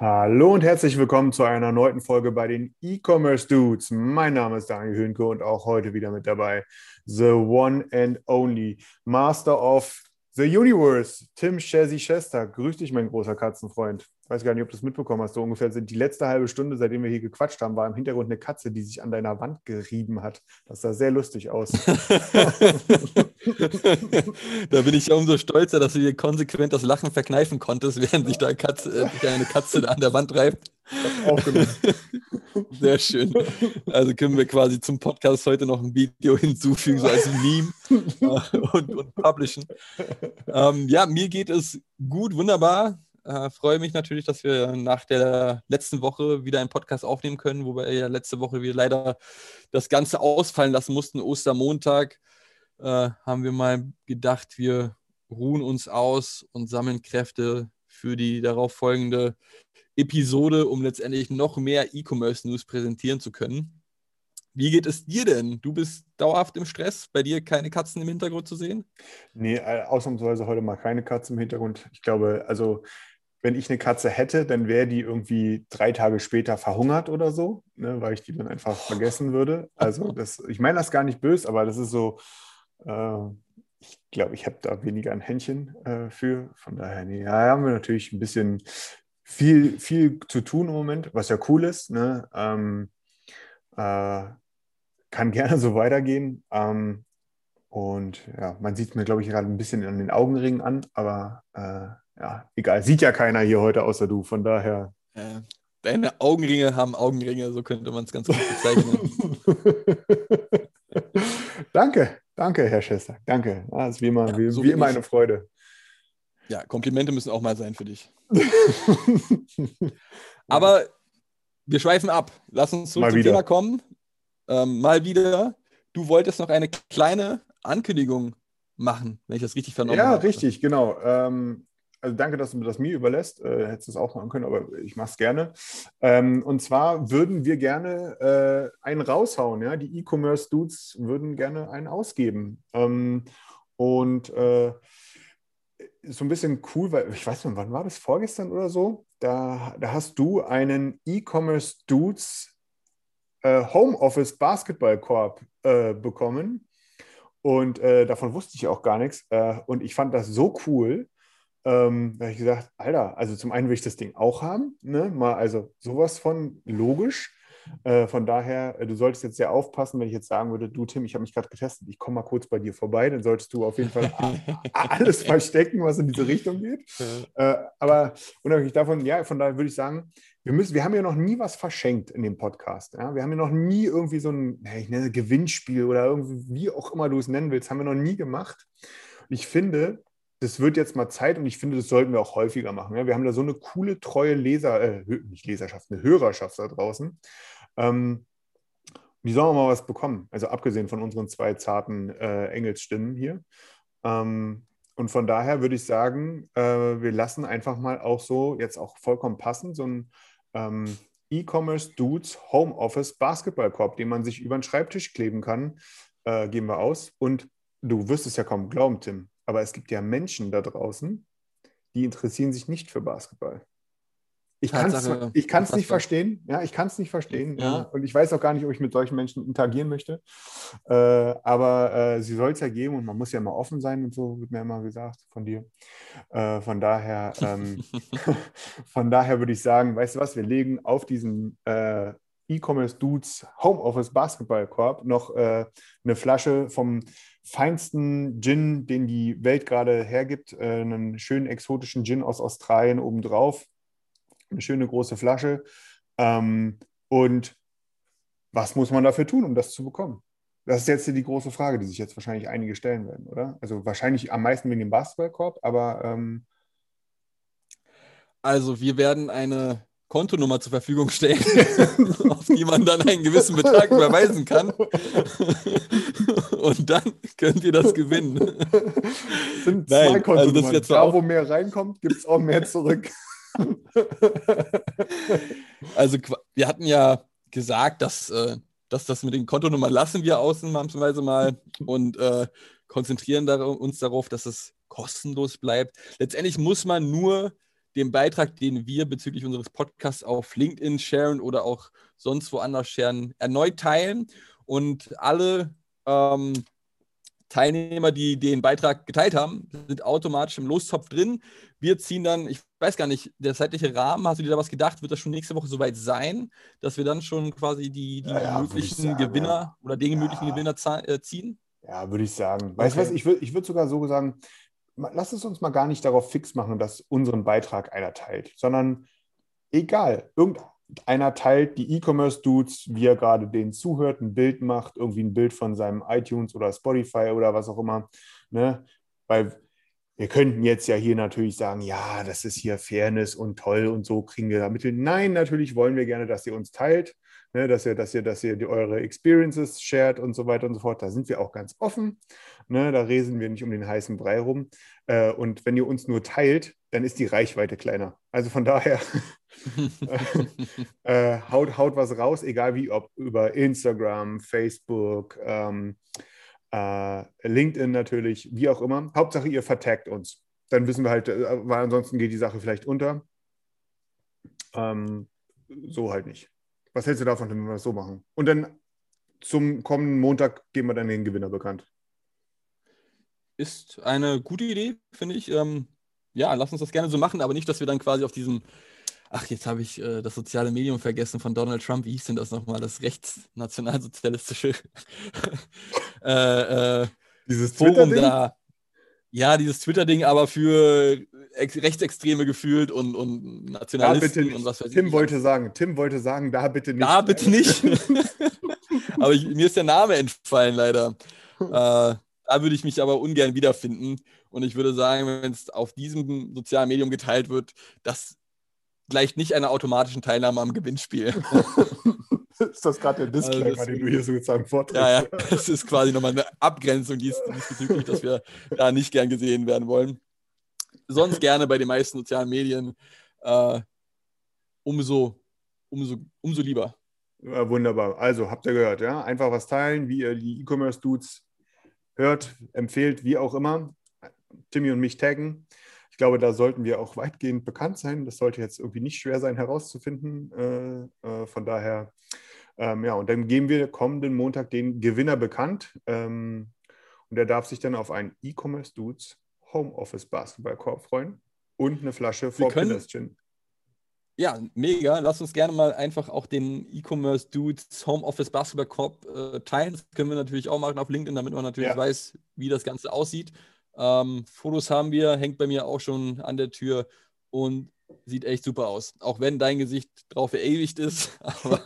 Hallo und herzlich willkommen zu einer neuen Folge bei den E-Commerce Dudes. Mein Name ist Daniel Höhnke und auch heute wieder mit dabei the one and only Master of the Universe, Tim Shazzy Chester. Grüß dich, mein großer Katzenfreund. Ich weiß gar nicht, ob du es mitbekommen hast. So ungefähr die letzte halbe Stunde, seitdem wir hier gequatscht haben, war im Hintergrund eine Katze, die sich an deiner Wand gerieben hat. Das sah sehr lustig aus. da bin ich ja umso stolzer, dass du dir konsequent das Lachen verkneifen konntest, während sich da eine Katze, äh, eine Katze an der Wand reibt. Sehr schön. Also können wir quasi zum Podcast heute noch ein Video hinzufügen, so als Meme äh, und, und publishen. Ähm, ja, mir geht es gut, wunderbar. Äh, freue mich natürlich, dass wir nach der letzten Woche wieder einen Podcast aufnehmen können, wo wir ja letzte Woche wieder leider das Ganze ausfallen lassen mussten. Ostermontag äh, haben wir mal gedacht, wir ruhen uns aus und sammeln Kräfte für die darauf folgende Episode, um letztendlich noch mehr E-Commerce-News präsentieren zu können. Wie geht es dir denn? Du bist dauerhaft im Stress, bei dir keine Katzen im Hintergrund zu sehen? Nee, äh, ausnahmsweise heute mal keine Katze im Hintergrund. Ich glaube, also wenn ich eine Katze hätte, dann wäre die irgendwie drei Tage später verhungert oder so, ne, weil ich die dann einfach vergessen würde. Also das, ich meine das gar nicht böse, aber das ist so, äh, ich glaube, ich habe da weniger ein Händchen äh, für. Von daher, nee, ja, haben wir natürlich ein bisschen viel, viel zu tun im Moment, was ja cool ist. Ne? Ähm, äh, kann gerne so weitergehen. Ähm, und ja, man sieht es mir, glaube ich, gerade ein bisschen an den Augenringen an, aber äh, ja, egal. Sieht ja keiner hier heute außer du, von daher. Äh, deine Augenringe haben Augenringe, so könnte man es ganz gut bezeichnen. danke, danke, Herr Schester. Danke. Das ist wie immer, Ja, wie, so wie immer ich. eine Freude. ja, Komplimente müssen auch mal sein für dich. Aber wir schweifen ab. Lass uns zurück Mal zum wieder. Thema kommen. Ähm, mal wieder. Du wolltest noch eine kleine Ankündigung machen, wenn ich das richtig vernommen ja, habe. richtig, genau. Ähm, also danke, dass du mir das mir überlässt. Äh, hättest du es auch machen können, aber ich mache es gerne. Ähm, und zwar würden wir gerne äh, einen raushauen. Ja? Die E-Commerce-Dudes würden gerne einen ausgeben. Ähm, und äh, so ein bisschen cool, weil ich weiß nicht, wann war das? Vorgestern oder so? Da, da hast du einen E-Commerce-Dudes äh, Homeoffice Basketballkorb äh, bekommen. Und äh, davon wusste ich auch gar nichts. Äh, und ich fand das so cool. Ähm, da habe ich gesagt, Alter, also zum einen will ich das Ding auch haben, ne? Mal also sowas von logisch. Äh, von daher, äh, du solltest jetzt sehr aufpassen, wenn ich jetzt sagen würde, du Tim, ich habe mich gerade getestet, ich komme mal kurz bei dir vorbei, dann solltest du auf jeden Fall alles verstecken, was in diese Richtung geht. Äh, aber unabhängig davon, ja, von daher würde ich sagen, wir, müssen, wir haben ja noch nie was verschenkt in dem Podcast. Ja? Wir haben ja noch nie irgendwie so ein, ich nenne Gewinnspiel oder irgendwie, wie auch immer du es nennen willst, haben wir noch nie gemacht. Und ich finde, das wird jetzt mal Zeit und ich finde, das sollten wir auch häufiger machen. Ja? Wir haben da so eine coole, treue Leser, äh, nicht Leserschaft, eine Hörerschaft da draußen. Ähm, die sollen auch mal was bekommen. Also abgesehen von unseren zwei zarten äh, Engelsstimmen hier. Ähm, und von daher würde ich sagen, äh, wir lassen einfach mal auch so, jetzt auch vollkommen passend, so ein ähm, E-Commerce Dudes Homeoffice Basketballkorb, den man sich über den Schreibtisch kleben kann, äh, geben wir aus. Und du wirst es ja kaum glauben, Tim, aber es gibt ja Menschen da draußen, die interessieren sich nicht für Basketball. Ich kann es Tatsache, ich kann's nicht verstehen. Ja, ich kann es nicht verstehen. Ja. Ja. Und ich weiß auch gar nicht, ob ich mit solchen Menschen interagieren möchte. Äh, aber äh, sie soll es ja geben und man muss ja immer offen sein und so, wird mir immer gesagt von dir. Äh, von daher, ähm, von daher würde ich sagen, weißt du was, wir legen auf diesen äh, E-Commerce Dudes Homeoffice Basketballkorb noch äh, eine Flasche vom feinsten Gin, den die Welt gerade hergibt, äh, einen schönen exotischen Gin aus Australien obendrauf. Eine schöne große Flasche. Ähm, und was muss man dafür tun, um das zu bekommen? Das ist jetzt die große Frage, die sich jetzt wahrscheinlich einige stellen werden, oder? Also wahrscheinlich am meisten wegen dem Basketballkorb, aber ähm, Also wir werden eine Kontonummer zur Verfügung stellen, auf die man dann einen gewissen Betrag überweisen kann. Und dann könnt ihr das gewinnen. es sind Nein, zwei also Kontonummern. das wird zwar da, wo mehr reinkommt, gibt es auch mehr zurück. Also wir hatten ja gesagt, dass, äh, dass das mit den Kontonummern lassen wir ausnahmsweise mal und äh, konzentrieren dar uns darauf, dass es kostenlos bleibt. Letztendlich muss man nur den Beitrag, den wir bezüglich unseres Podcasts auf LinkedIn sharen oder auch sonst woanders sharen, erneut teilen und alle ähm, Teilnehmer, die den Beitrag geteilt haben, sind automatisch im Lostopf drin. Wir ziehen dann, ich weiß gar nicht, der zeitliche Rahmen, hast du dir da was gedacht? Wird das schon nächste Woche soweit sein, dass wir dann schon quasi die, die Ja, möglichen sagen, Gewinner oder den Ja. möglichen Gewinner äh, ziehen? Ja, würde ich sagen. Weißt du Okay. was, ich würde ich würd sogar so sagen, lass es uns mal gar nicht darauf fix machen, dass unseren Beitrag einer teilt, sondern egal, irgendeiner teilt die E-Commerce-Dudes, wie er gerade denen zuhört, ein Bild macht, irgendwie ein Bild von seinem iTunes oder Spotify oder was auch immer. Ne? Weil wir könnten jetzt ja hier natürlich sagen, ja, das ist hier Fairness und toll und so kriegen wir da Mittel. Nein, natürlich wollen wir gerne, dass ihr uns teilt ne, dass ihr, dass ihr, dass ihr die, eure Experiences shared und so weiter und so fort. Da sind wir auch ganz offen. Ne, da resen wir nicht um den heißen Brei rum. Äh, und wenn ihr uns nur teilt, dann ist die Reichweite kleiner. Also von daher äh, haut, haut was raus, egal wie, ob über Instagram, Facebook, ähm, äh, LinkedIn natürlich, wie auch immer. Hauptsache, ihr vertagt uns. Dann wissen wir halt, äh, weil ansonsten geht die Sache vielleicht unter. Ähm, so halt nicht. Was hältst du davon, wenn wir das so machen? Und dann zum kommenden Montag geben wir dann den Gewinner bekannt. Ist eine gute Idee, finde ich. Ähm, ja, lass uns das gerne so machen, aber nicht, dass wir dann quasi auf diesem, ach, jetzt habe ich äh, das soziale Medium vergessen von Donald Trump, wie hieß denn das nochmal, das rechtsnationalsozialistische äh, äh, Dieses Forum da. Ja, dieses Twitter-Ding, aber für Ex Rechtsextreme gefühlt und, und Nationalisten und was weiß Tim ich. wollte sagen, Tim wollte sagen, da bitte nicht. Da bitte nicht. aber ich, mir ist der Name entfallen, leider. Äh, da würde ich mich aber ungern wiederfinden. Und ich würde sagen, wenn es auf diesem sozialen Medium geteilt wird, das gleicht nicht einer automatischen Teilnahme am Gewinnspiel. ist das gerade der Disclaimer, Also den du hier sozusagen vorträgst? ja, ja, das ist quasi nochmal eine Abgrenzung dies, diesbezüglich, dass wir da nicht gern gesehen werden wollen. Sonst gerne bei den meisten sozialen Medien. Äh, umso, umso, umso lieber. Ja, wunderbar. Also, habt ihr gehört, ja? Einfach was teilen, wie ihr die E-Commerce-Dudes hört, empfehlt, wie auch immer. Timmy und mich taggen. Ich glaube, da sollten wir auch weitgehend bekannt sein. Das sollte jetzt irgendwie nicht schwer sein herauszufinden. Äh, äh, von daher, ähm, ja, und dann geben wir kommenden Montag den Gewinner bekannt. Ähm, und der darf sich dann auf einen E-Commerce-Dudes Homeoffice Basketballkorb freuen und eine Flasche Pillars Gin. Ja, mega. Lass uns gerne mal einfach auch den E-Commerce Dudes Homeoffice Basketball Corp äh, teilen. Das können wir natürlich auch machen auf LinkedIn, damit man natürlich Ja. weiß, wie das Ganze aussieht. Ähm, Fotos haben wir, hängt bei mir auch schon an der Tür und sieht echt super aus. Auch wenn dein Gesicht drauf verewigt ist, aber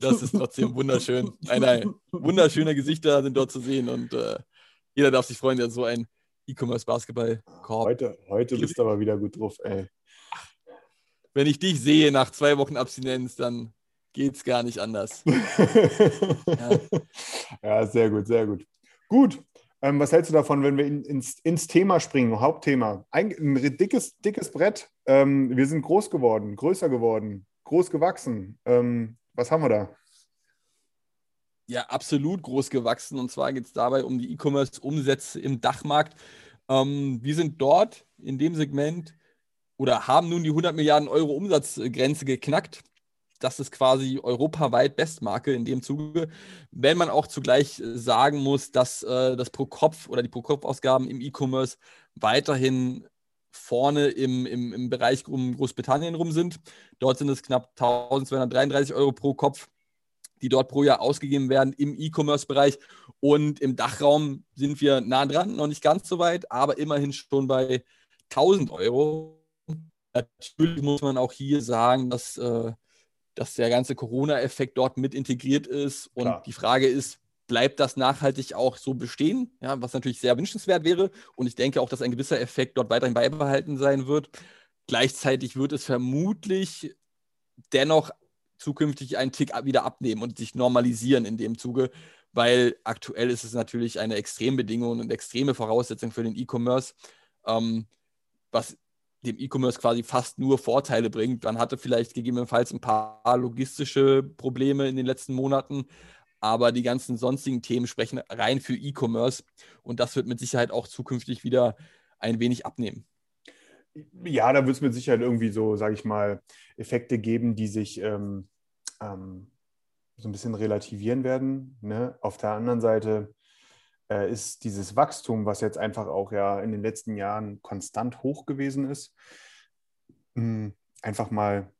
das ist trotzdem wunderschön. Nein, nein, wunderschöne Gesichter sind dort zu sehen und äh, jeder darf sich freuen, der so ein E-Commerce Basketball Korb. Heute, heute bist du aber wieder gut drauf, ey. Wenn ich dich sehe nach zwei Wochen Abstinenz, dann geht's gar nicht anders. Ja. sehr gut, sehr gut. Gut. Ähm, was hältst du davon, wenn wir in, ins, ins Thema springen, Hauptthema? Ein, ein dickes, dickes Brett. Ähm, wir sind groß geworden, größer geworden, groß gewachsen. Ähm, was haben wir da? ja absolut groß gewachsen. Und zwar geht es dabei um die E-Commerce-Umsätze im Dachmarkt. Ähm, wir sind dort in dem Segment oder haben nun die 100 Milliarden Euro Umsatzgrenze geknackt. Das ist quasi europaweit Bestmarke in dem Zuge. Wenn man auch zugleich äh, sagen muss, dass äh, das Pro-Kopf oder die Pro-Kopf-Ausgaben im E-Commerce weiterhin vorne im, im, im Bereich um Großbritannien rum sind. Dort sind es knapp 1233 Euro pro Kopf die dort pro Jahr ausgegeben werden im E-Commerce-Bereich. Und im Dachraum sind wir nah dran, noch nicht ganz so weit, aber immerhin schon bei 1000 Euro. Natürlich muss man auch hier sagen, dass, äh, dass der ganze Corona-Effekt dort mit integriert ist. Und Klar. die Frage ist, bleibt das nachhaltig auch so bestehen, ja, was natürlich sehr wünschenswert wäre. Und ich denke auch, dass ein gewisser Effekt dort weiterhin beibehalten sein wird. Gleichzeitig wird es vermutlich dennoch zukünftig einen Tick wieder abnehmen und sich normalisieren in dem Zuge, weil aktuell ist es natürlich eine Extrembedingung und extreme Voraussetzung für den E-Commerce, ähm, was dem E-Commerce quasi fast nur Vorteile bringt. Man hatte vielleicht gegebenenfalls ein paar logistische Probleme in den letzten Monaten, aber die ganzen sonstigen Themen sprechen rein für E-Commerce und das wird mit Sicherheit auch zukünftig wieder ein wenig abnehmen. Ja, da wird es mit Sicherheit irgendwie so, sage ich mal, Effekte geben, die sich ähm, ähm, so ein bisschen relativieren werden. Ne? Auf der anderen Seite ist dieses Wachstum, was jetzt einfach auch ja in den letzten Jahren konstant hoch gewesen ist, hm, einfach mal,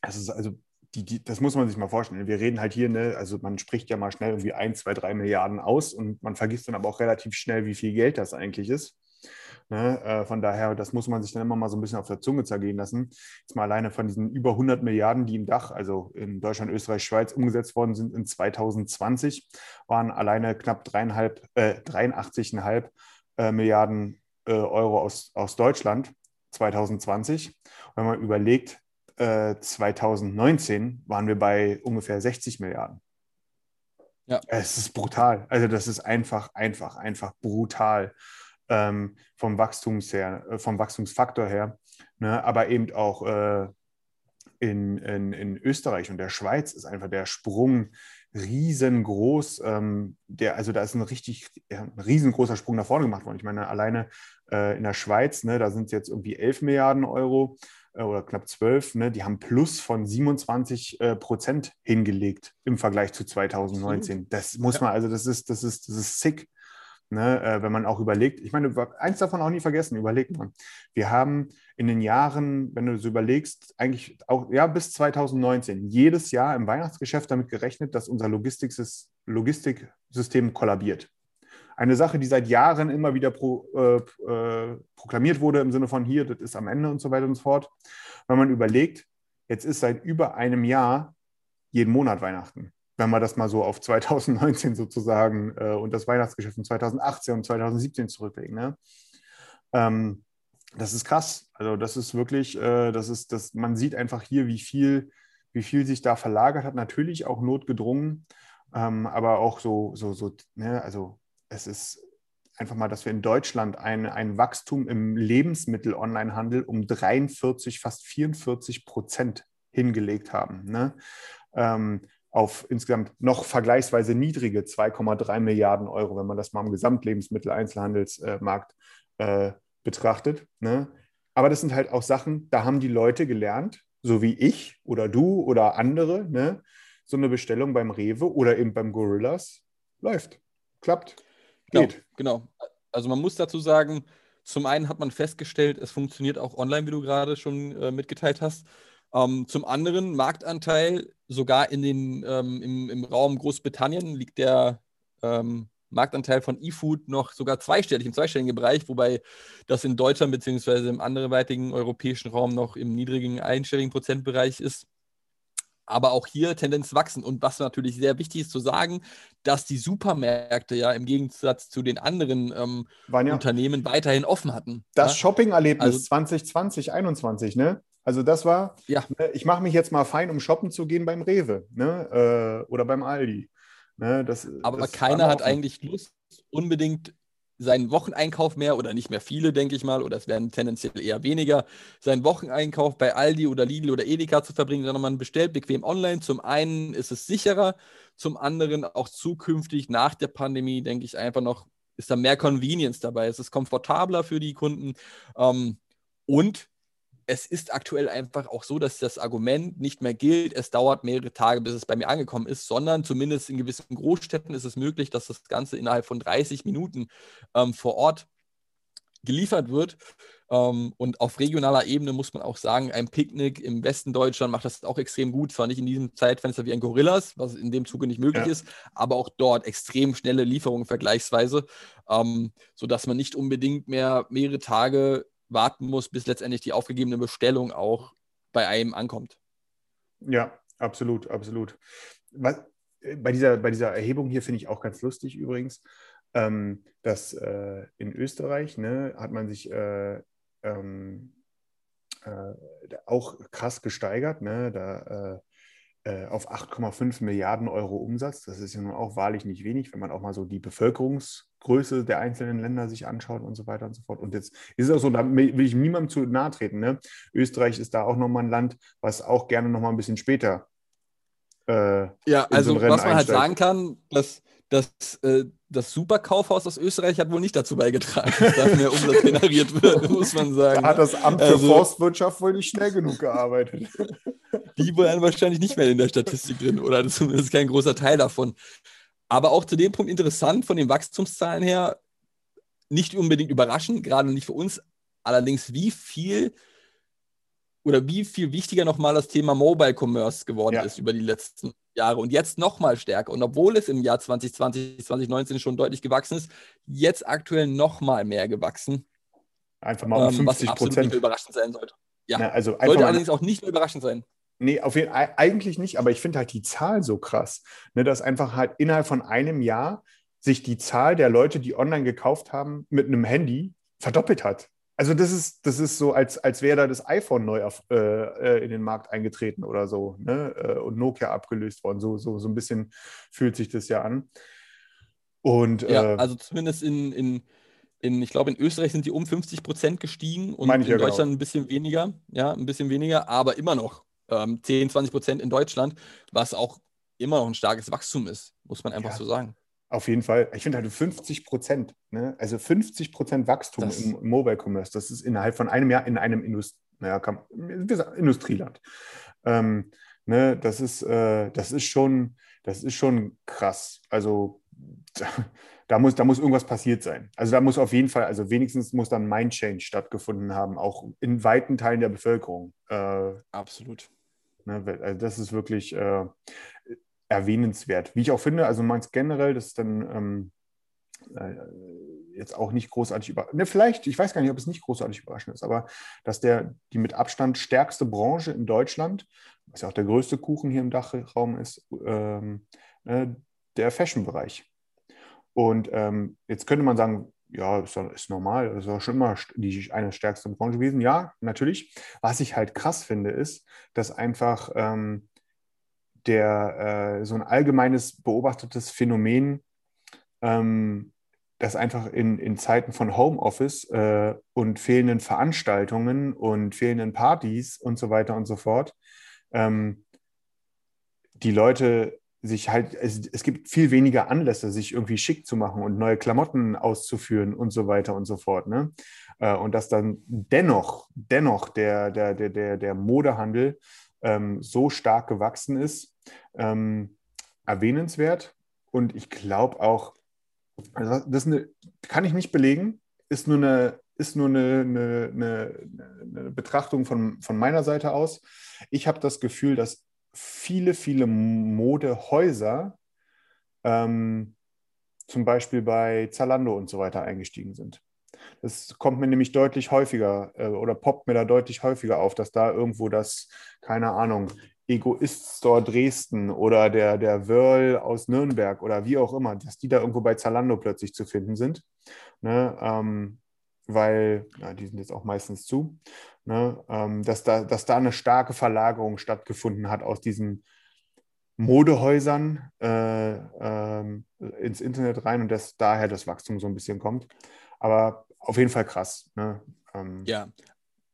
also, also die, die, das muss man sich mal vorstellen. Wir reden halt hier, ne, also man spricht ja mal schnell irgendwie ein, zwei, drei Milliarden aus und man vergisst dann aber auch relativ schnell, wie viel Geld das eigentlich ist. Ne? Äh, von daher, das muss man sich dann immer mal so ein bisschen auf der Zunge zergehen lassen. Jetzt mal alleine von diesen über 100 Milliarden, die im Dach, also in Deutschland, Österreich, Schweiz umgesetzt worden sind in 2020, waren alleine knapp dreieinhalb, äh, 83,5 äh, Milliarden äh, Euro aus, aus Deutschland 2020. Wenn man überlegt, 2019 äh, waren wir bei ungefähr 60 Milliarden. Ja. Es ist brutal. Also das ist einfach, einfach, einfach brutal ähm, vom, Wachstums her, äh, vom Wachstumsfaktor her. Ne? Aber eben auch äh, in, in, in Österreich und der Schweiz ist einfach der Sprung riesengroß. Ähm, der, also da ist ein richtig ein riesengroßer Sprung nach vorne gemacht worden. Ich meine, alleine äh, in der Schweiz, ne, da sind es jetzt irgendwie 11 Milliarden Euro äh, oder knapp 12, ne, die haben Plus von 27 äh, Prozent hingelegt im Vergleich zu 2019. Das muss man, also das ist, das ist, das ist sick. Ne, äh, wenn man auch überlegt, ich meine, eins davon auch nie vergessen, überlegt man. Wir haben in den Jahren, wenn du so überlegst, eigentlich auch ja, bis 2019 jedes Jahr im Weihnachtsgeschäft damit gerechnet, dass unser Logistiksystem kollabiert. Eine Sache, die seit Jahren immer wieder pro, äh, äh, proklamiert wurde im Sinne von hier, das ist am Ende und so weiter und so fort. Wenn man überlegt, jetzt ist seit über einem Jahr jeden Monat Weihnachten wenn man das mal so auf 2019 sozusagen äh, und das Weihnachtsgeschäft von 2018 und 2017 zurücklegen. Ne? Ähm, das ist krass. Also das ist wirklich, äh, das ist, das, man sieht einfach hier, wie viel, wie viel sich da verlagert hat. Natürlich auch notgedrungen, ähm, aber auch so, so, so, ne? also es ist einfach mal, dass wir in Deutschland ein, ein Wachstum im Lebensmittel-Onlinehandel um 43, fast 44 Prozent hingelegt haben. Ne? Ähm, auf insgesamt noch vergleichsweise niedrige 2,3 Milliarden Euro, wenn man das mal im Gesamtlebensmittel-Einzelhandelsmarkt äh, betrachtet. Ne? Aber das sind halt auch Sachen, da haben die Leute gelernt, so wie ich oder du oder andere, ne? so eine Bestellung beim Rewe oder eben beim Gorillas läuft, klappt, geht. Genau, genau. Also man muss dazu sagen, zum einen hat man festgestellt, es funktioniert auch online, wie du gerade schon äh, mitgeteilt hast. Ähm, zum anderen Marktanteil, sogar in den, ähm, im, im Raum Großbritannien liegt der ähm, Marktanteil von eFood noch sogar zweistellig, im zweistelligen Bereich, wobei das in Deutschland bzw. im anderweitigen europäischen Raum noch im niedrigen einstelligen Prozentbereich ist. Aber auch hier Tendenz wachsen. Und was natürlich sehr wichtig ist zu sagen, dass die Supermärkte ja im Gegensatz zu den anderen ähm, Unternehmen weiterhin offen hatten. Das ja? Shopping-Erlebnis also, 2020, 2021, ne? Also das war, ja. ne, ich mache mich jetzt mal fein, um shoppen zu gehen beim Rewe ne, äh, oder beim Aldi. Ne, das, Aber das keiner hat eigentlich Lust, unbedingt seinen Wocheneinkauf mehr oder nicht mehr viele, denke ich mal, oder es werden tendenziell eher weniger, seinen Wocheneinkauf bei Aldi oder Lidl oder Edeka zu verbringen, sondern man bestellt bequem online. Zum einen ist es sicherer, zum anderen auch zukünftig nach der Pandemie, denke ich einfach noch, ist da mehr Convenience dabei. Es ist komfortabler für die Kunden ähm, und es ist aktuell einfach auch so, dass das Argument nicht mehr gilt, es dauert mehrere Tage, bis es bei mir angekommen ist, sondern zumindest in gewissen Großstädten ist es möglich, dass das Ganze innerhalb von 30 Minuten ähm, vor Ort geliefert wird. Ähm, und auf regionaler Ebene muss man auch sagen, ein Picknick im Westen Deutschland macht das auch extrem gut. Zwar nicht in diesem Zeitfenster wie ein Gorillas, was in dem Zuge nicht möglich ja. ist, aber auch dort extrem schnelle Lieferungen vergleichsweise, ähm, sodass man nicht unbedingt mehr mehrere Tage warten muss, bis letztendlich die aufgegebene Bestellung auch bei einem ankommt. Ja, absolut, absolut. Was, bei, dieser, bei dieser Erhebung hier finde ich auch ganz lustig übrigens, ähm, dass äh, in Österreich ne, hat man sich äh, ähm, äh, auch krass gesteigert. Ne? Da äh, auf 8,5 Milliarden Euro Umsatz. Das ist ja nun auch wahrlich nicht wenig, wenn man auch mal so die Bevölkerungsgröße der einzelnen Länder sich anschaut und so weiter und so fort. Und jetzt ist es auch so, da will ich niemandem zu nahe treten. Ne? Österreich ist da auch nochmal ein Land, was auch gerne nochmal ein bisschen später. Äh, ja, also so was man halt sagen kann, dass das, äh, das Superkaufhaus aus Österreich hat wohl nicht dazu beigetragen, dass da mehr Umsatz generiert wird, muss man sagen. Da hat das Amt für also, Forstwirtschaft wohl nicht schnell genug gearbeitet. Die waren wahrscheinlich nicht mehr in der Statistik drin oder zumindest kein großer Teil davon. Aber auch zu dem Punkt interessant, von den Wachstumszahlen her, nicht unbedingt überraschend, gerade nicht für uns, allerdings wie viel oder wie viel wichtiger nochmal das Thema Mobile Commerce geworden ja. ist über die letzten Jahre und jetzt nochmal stärker. Und obwohl es im Jahr 2020, 2019 schon deutlich gewachsen ist, jetzt aktuell nochmal mehr gewachsen. Einfach mal um 50 ähm, Prozent. nicht überraschend sein sollte. Ja, Na, also sollte allerdings auch nicht mehr überraschend sein. Nee, auf jeden, eigentlich nicht, aber ich finde halt die Zahl so krass, ne, dass einfach halt innerhalb von einem Jahr sich die Zahl der Leute, die online gekauft haben, mit einem Handy verdoppelt hat. Also das ist, das ist so, als, als wäre da das iPhone neu auf, äh, äh, in den Markt eingetreten oder so ne? Äh, und Nokia abgelöst worden. So, so, so ein bisschen fühlt sich das ja an. Und, ja, äh, also zumindest in, in, in ich glaube, in Österreich sind die um 50 Prozent gestiegen und in ja genau. Deutschland genau. ein bisschen weniger. Ja, ein bisschen weniger, aber immer noch ähm, 10, 20 Prozent in Deutschland, was auch immer noch ein starkes Wachstum ist, muss man einfach ja. so sagen. Auf jeden Fall. Ich finde halt 50 Prozent, ne? also 50 Prozent Wachstum das im, Mobile Commerce, das ist innerhalb von einem Jahr in einem Indust naja, kann, Industrieland. Ähm, ne? das, ist, äh, das, ist schon, das ist schon krass. Also da, da, muss, da muss irgendwas passiert sein. Also da muss auf jeden Fall, also wenigstens muss dann Mind Change stattgefunden haben, auch in weiten Teilen der Bevölkerung. Äh, Absolut. Ne? Also das ist wirklich, äh, erwähnenswert. Wie ich auch finde, also meins generell, das ist dann ähm, äh, jetzt auch nicht großartig überraschend. Ne, vielleicht, ich weiß gar nicht, ob es nicht großartig überraschend ist, aber dass der die mit Abstand stärkste Branche in Deutschland, was ja auch der größte Kuchen hier im Dachraum ist, ähm, äh, der Fashion-Bereich. Und ähm, jetzt könnte man sagen, ja, ist, ist normal, das ist auch schon immer die eine stärkste Branche gewesen. Ja, natürlich. Was ich halt krass finde, ist, dass einfach ähm, der äh, so ein allgemeines beobachtetes Phänomen, ähm, das einfach in, in Zeiten von Homeoffice äh, und fehlenden Veranstaltungen und fehlenden Partys und so weiter und so fort, ähm, die Leute sich halt, es, es, gibt viel weniger Anlässe, sich irgendwie schick zu machen und neue Klamotten auszuführen und so weiter und so fort. Ne? Äh, und dass dann dennoch, dennoch der, der, der, der, der Modehandel ähm, so stark gewachsen ist, ähm, erwähnenswert. Und ich glaube auch, also das eine, kann ich nicht belegen, ist nur eine, ist nur eine, eine, eine Betrachtung von, von meiner Seite aus. Ich habe das Gefühl, dass viele, viele Modehäuser ähm, zum Beispiel bei Zalando und so weiter eingestiegen sind. Das kommt mir nämlich deutlich häufiger äh, oder poppt mir da deutlich häufiger auf, dass da irgendwo das, keine Ahnung, Egoist Store Dresden oder der, der Wörl aus Nürnberg oder wie auch immer, dass die da irgendwo bei Zalando plötzlich zu finden sind. Ne? Ähm, weil, ja, die sind jetzt auch meistens zu, ne? ähm, dass, da, dass da eine starke Verlagerung stattgefunden hat aus diesen Modehäusern äh, äh, ins Internet rein und dass daher das Wachstum so ein bisschen kommt. Aber auf jeden Fall krass. Ne? Ähm, ja,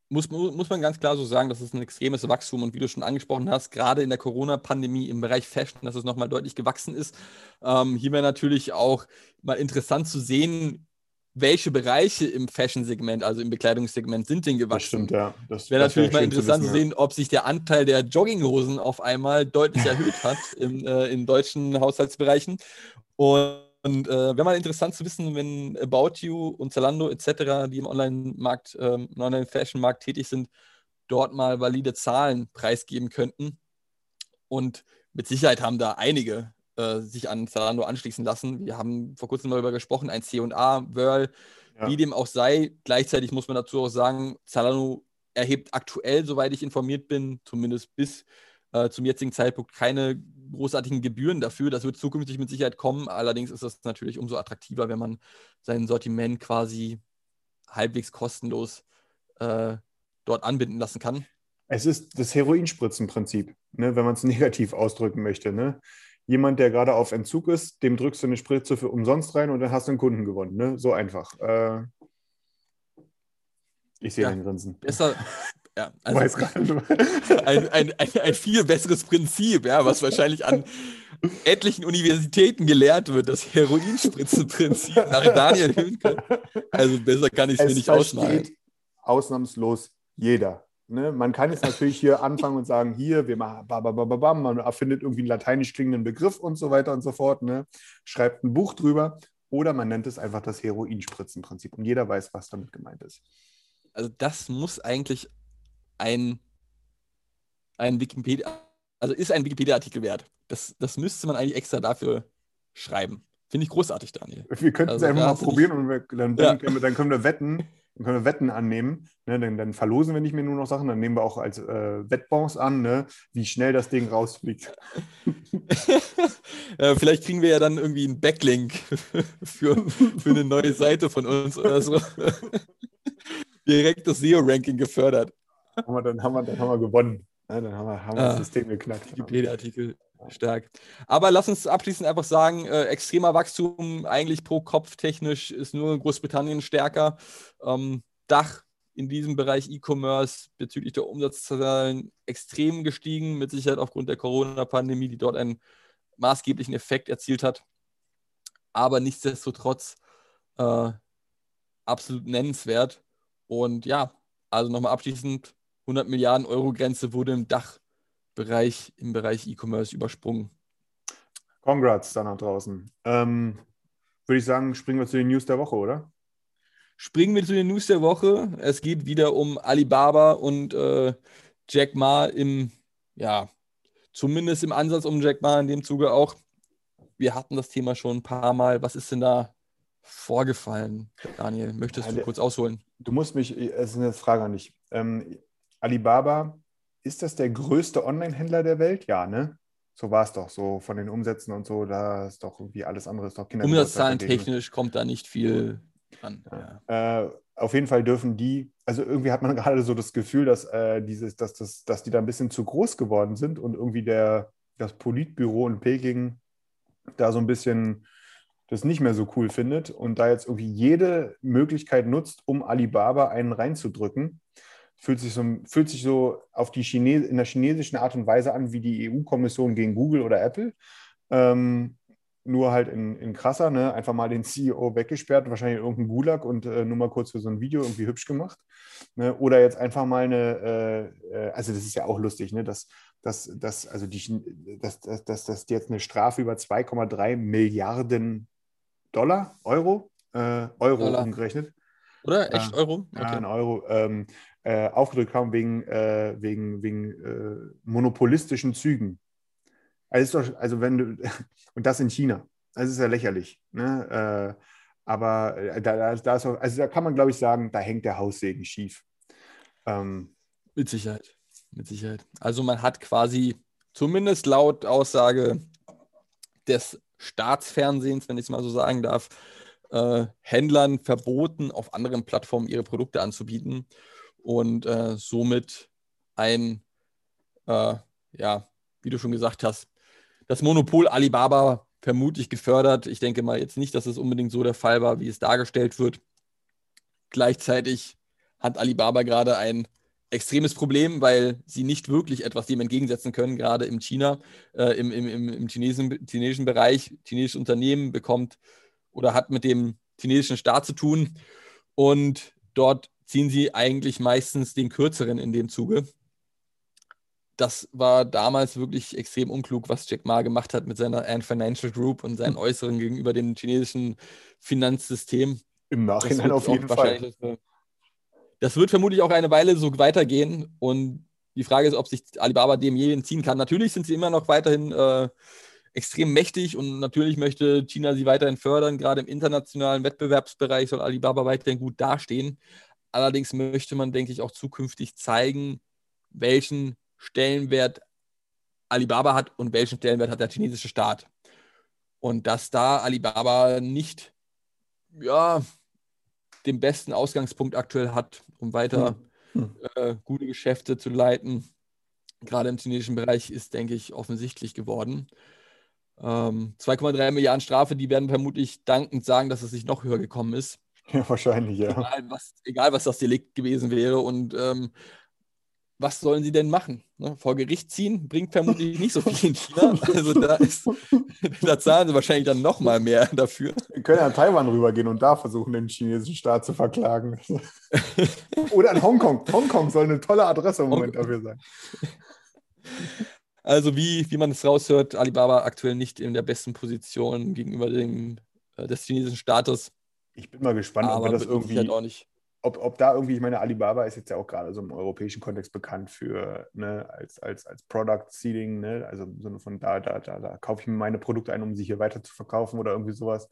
muss, muss man ganz klar so sagen, das ist ein extremes Wachstum und wie du schon angesprochen hast, gerade in der Corona-Pandemie im Bereich Fashion, dass es nochmal deutlich gewachsen ist. Ähm, hier wäre natürlich auch mal interessant zu sehen, welche Bereiche im Fashion-Segment, also im Bekleidungssegment, sind denn gewachsen. Das stimmt, ja. Das wäre natürlich mal interessant zu, wissen, sehen, ja. ob sich der Anteil der Jogginghosen auf einmal deutlich erhöht hat in, äh, in deutschen Haushaltsbereichen. Und und äh, wäre mal interessant zu wissen, wenn About You und Zalando etc., die im Online-Markt, ähm, im Online-Fashion-Markt tätig sind, dort mal valide Zahlen preisgeben könnten. Und mit Sicherheit haben da einige äh, sich an Zalando anschließen lassen. Wir haben vor kurzem darüber gesprochen, ein C&A, Whirl, ja. wie dem auch sei. Gleichzeitig muss man dazu auch sagen, Zalando erhebt aktuell, soweit ich informiert bin, zumindest bis äh, zum jetzigen Zeitpunkt keine großartigen Gebühren dafür. Das wird zukünftig mit Sicherheit kommen. Allerdings ist das natürlich umso attraktiver, wenn man sein Sortiment quasi halbwegs kostenlos äh, dort anbinden lassen kann. Es ist das Heroinspritzenprinzip, ne, wenn man es negativ ausdrücken möchte. Ne? Jemand, der gerade auf Entzug ist, dem drückst du eine Spritze für umsonst rein und dann hast du einen Kunden gewonnen. Ne? So einfach. Äh, ich sehe Ja. den Grinsen. Besser, ja, also Weiß ein, ein, ein, ein viel besseres Prinzip, ja, was wahrscheinlich an etlichen Universitäten gelehrt wird, das Heroinspritzenprinzip nach Daniel Hünke. Also besser kann ich es mir nicht ausschneiden. ausnahmslos jeder. Ne? Man kann jetzt natürlich hier anfangen und sagen, hier, wir machen man erfindet irgendwie einen lateinisch klingenden Begriff und so weiter und so fort, ne? schreibt ein Buch drüber oder man nennt es einfach das Heroinspritzenprinzip und jeder weiß, was damit gemeint ist. Also das muss eigentlich ein, ein Wikipedia, also ist ein Wikipedia-Artikel wert. Das, das müsste man eigentlich extra dafür schreiben. Finde ich großartig, Daniel. Wir könnten Also es einfach mal probieren und wir, dann, Ja. können wir, dann können wir Wetten, dann können wir Wetten annehmen. Ne? Dann, dann verlosen wir nicht mehr nur noch Sachen, dann nehmen wir auch als äh, Wettbonds an, ne? wie schnell das Ding rausfliegt. äh, vielleicht kriegen wir ja dann irgendwie einen Backlink für, für eine neue Seite von uns oder so. Direkt das SEO-Ranking gefördert. Haben wir, dann, haben wir, dann haben wir gewonnen. Ne? Dann haben wir, haben wir Ah. das System geknackt. Wikipedia-Artikel stark. Aber lass uns abschließend einfach sagen, äh, extremer Wachstum eigentlich pro Kopf technisch ist nur Großbritannien stärker. Ähm, Dach in diesem Bereich E-Commerce bezüglich der Umsatzzahlen extrem gestiegen, mit Sicherheit aufgrund der Corona-Pandemie, die dort einen maßgeblichen Effekt erzielt hat. Aber nichtsdestotrotz äh, absolut nennenswert. Und ja, also nochmal abschließend, 100 Milliarden Euro Grenze wurde im Dachbereich, im Bereich E-Commerce übersprungen. Congrats da nach draußen. Ähm, Würde ich sagen, springen wir zu den News der Woche, oder? Springen wir zu den News der Woche. Es geht wieder um Alibaba und äh, Jack Ma im, ja, zumindest im Ansatz um Jack Ma in dem Zuge auch. Wir hatten das Thema schon ein paar Mal. Was ist denn da vorgefallen, Daniel? Möchtest Ja, du kurz ausholen? Du musst mich, es ist eine Frage an dich. Ähm, Alibaba, ist das der größte Online-Händler der Welt? Ja, ne? So war es doch, so von den Umsätzen und so, da ist doch irgendwie alles andere, ist doch Kinder. Umsatzzahlen technisch kommt da nicht viel an. Ja. Äh, auf jeden Fall dürfen die, also irgendwie hat man gerade so das Gefühl, dass, äh, dieses, dass, das, dass die da ein bisschen zu groß geworden sind und irgendwie der, das Politbüro in Peking da so ein bisschen das nicht mehr so cool findet und da jetzt irgendwie jede Möglichkeit nutzt, um Alibaba einen reinzudrücken. Fühlt sich so, fühlt sich so auf die Chine in der chinesischen Art und Weise an wie die EU-Kommission gegen Google oder Apple. Ähm, nur halt in, in krasser, ne? einfach mal den CEO weggesperrt, wahrscheinlich in irgendein Gulag und äh, nur mal kurz für so ein Video irgendwie hübsch gemacht. Ne? Oder jetzt einfach mal eine, äh, äh, also das ist ja auch lustig, ne? dass, dass, dass, also die, dass, dass, dass, dass die jetzt eine Strafe über 2,3 Milliarden Dollar, Euro, äh, Euro Dollar. umgerechnet, Oder? Echt. Euro? ja, in Euro, ähm, äh, aufgedrückt haben wegen, äh, wegen, wegen äh, monopolistischen Zügen. Also, doch, also wenn du, und das in China, das ist ja lächerlich. Ne? Äh, aber äh, da, da, da, ist auch, also da kann man, glaube ich, sagen, da hängt der Haussegen schief. Ähm, Mit Sicherheit. Mit Sicherheit. Also man hat quasi, zumindest laut Aussage des Staatsfernsehens, wenn ich es mal so sagen darf, äh, Händlern verboten, auf anderen Plattformen ihre Produkte anzubieten und äh, somit ein, äh, ja, wie du schon gesagt hast, das Monopol Alibaba vermutlich gefördert. Ich denke mal jetzt nicht, dass es unbedingt so der Fall war, wie es dargestellt wird. Gleichzeitig hat Alibaba gerade ein extremes Problem, weil sie nicht wirklich etwas dem entgegensetzen können, gerade im China, äh, im, im, im, chinesischen, chinesischen Bereich. Chinesisches Unternehmen bekommt oder hat mit dem chinesischen Staat zu tun und dort ziehen sie eigentlich meistens den kürzeren in dem Zuge. Das war damals wirklich extrem unklug, was Jack Ma gemacht hat mit seiner Ant Financial Group und seinen Äußeren gegenüber dem chinesischen Finanzsystem. Im Nachhinein auf jeden Fall. eine- Das wird vermutlich auch eine Weile so weitergehen. Und die Frage ist, ob sich Alibaba dem je entziehen kann. Natürlich sind sie immer noch weiterhin äh, extrem mächtig und natürlich möchte China sie weiterhin fördern. Gerade im internationalen Wettbewerbsbereich soll Alibaba weiterhin gut dastehen. Allerdings möchte man, denke ich, auch zukünftig zeigen, welchen Stellenwert Alibaba hat und welchen Stellenwert hat der chinesische Staat. Und dass da Alibaba nicht ja, den besten Ausgangspunkt aktuell hat, um weiter hm. Äh, gute Geschäfte zu leiten, gerade im chinesischen Bereich, ist, denke ich, offensichtlich geworden. Ähm, 2,3 Milliarden Strafe, die werden vermutlich dankend sagen, dass es nicht noch höher gekommen ist. Ja, wahrscheinlich, ja. Egal was, egal, was das Delikt gewesen wäre. Und ähm, was sollen sie denn machen? Ne? Vor Gericht ziehen bringt vermutlich nicht so viel in China. Also da, ist, da zahlen sie wahrscheinlich dann noch mal mehr dafür. Wir können ja an Taiwan rübergehen und da versuchen, den chinesischen Staat zu verklagen. Oder an Hongkong. Hongkong soll eine tolle Adresse im Moment dafür sein. Also wie, wie man es raushört, Alibaba aktuell nicht in der besten Position gegenüber dem, äh, des chinesischen Staates. Ich bin mal gespannt, Aber ob wir das irgendwie halt auch nicht ob, ob da irgendwie, ich meine, Alibaba ist jetzt ja auch gerade so im europäischen Kontext bekannt für, ne, als, als, als Product Seeding, ne, also im Sinne von da, da, da, da kaufe ich mir meine Produkte ein, um sie hier weiter zu verkaufen oder irgendwie sowas.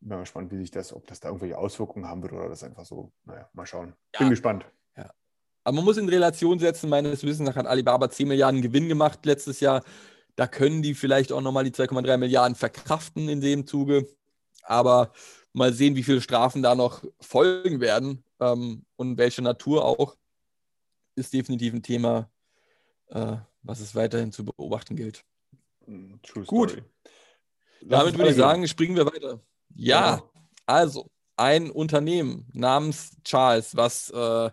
Bin mal gespannt, wie sich das, ob das da irgendwelche Auswirkungen haben wird oder das einfach so, naja, mal schauen. Bin Ja. gespannt. Aber man muss in Relation setzen, meines Wissens nach hat Alibaba 10 Milliarden Gewinn gemacht letztes Jahr. Da können die vielleicht auch nochmal die 2,3 Milliarden verkraften in dem Zuge. Aber mal sehen, wie viele Strafen da noch folgen werden ähm, und welche Natur auch, ist definitiv ein Thema, äh, was es weiterhin zu beobachten gilt. Hm, True Gut. Story. Damit würde ich sagen, springen wir weiter. Ja, Ja. also ein Unternehmen namens Charles, was äh,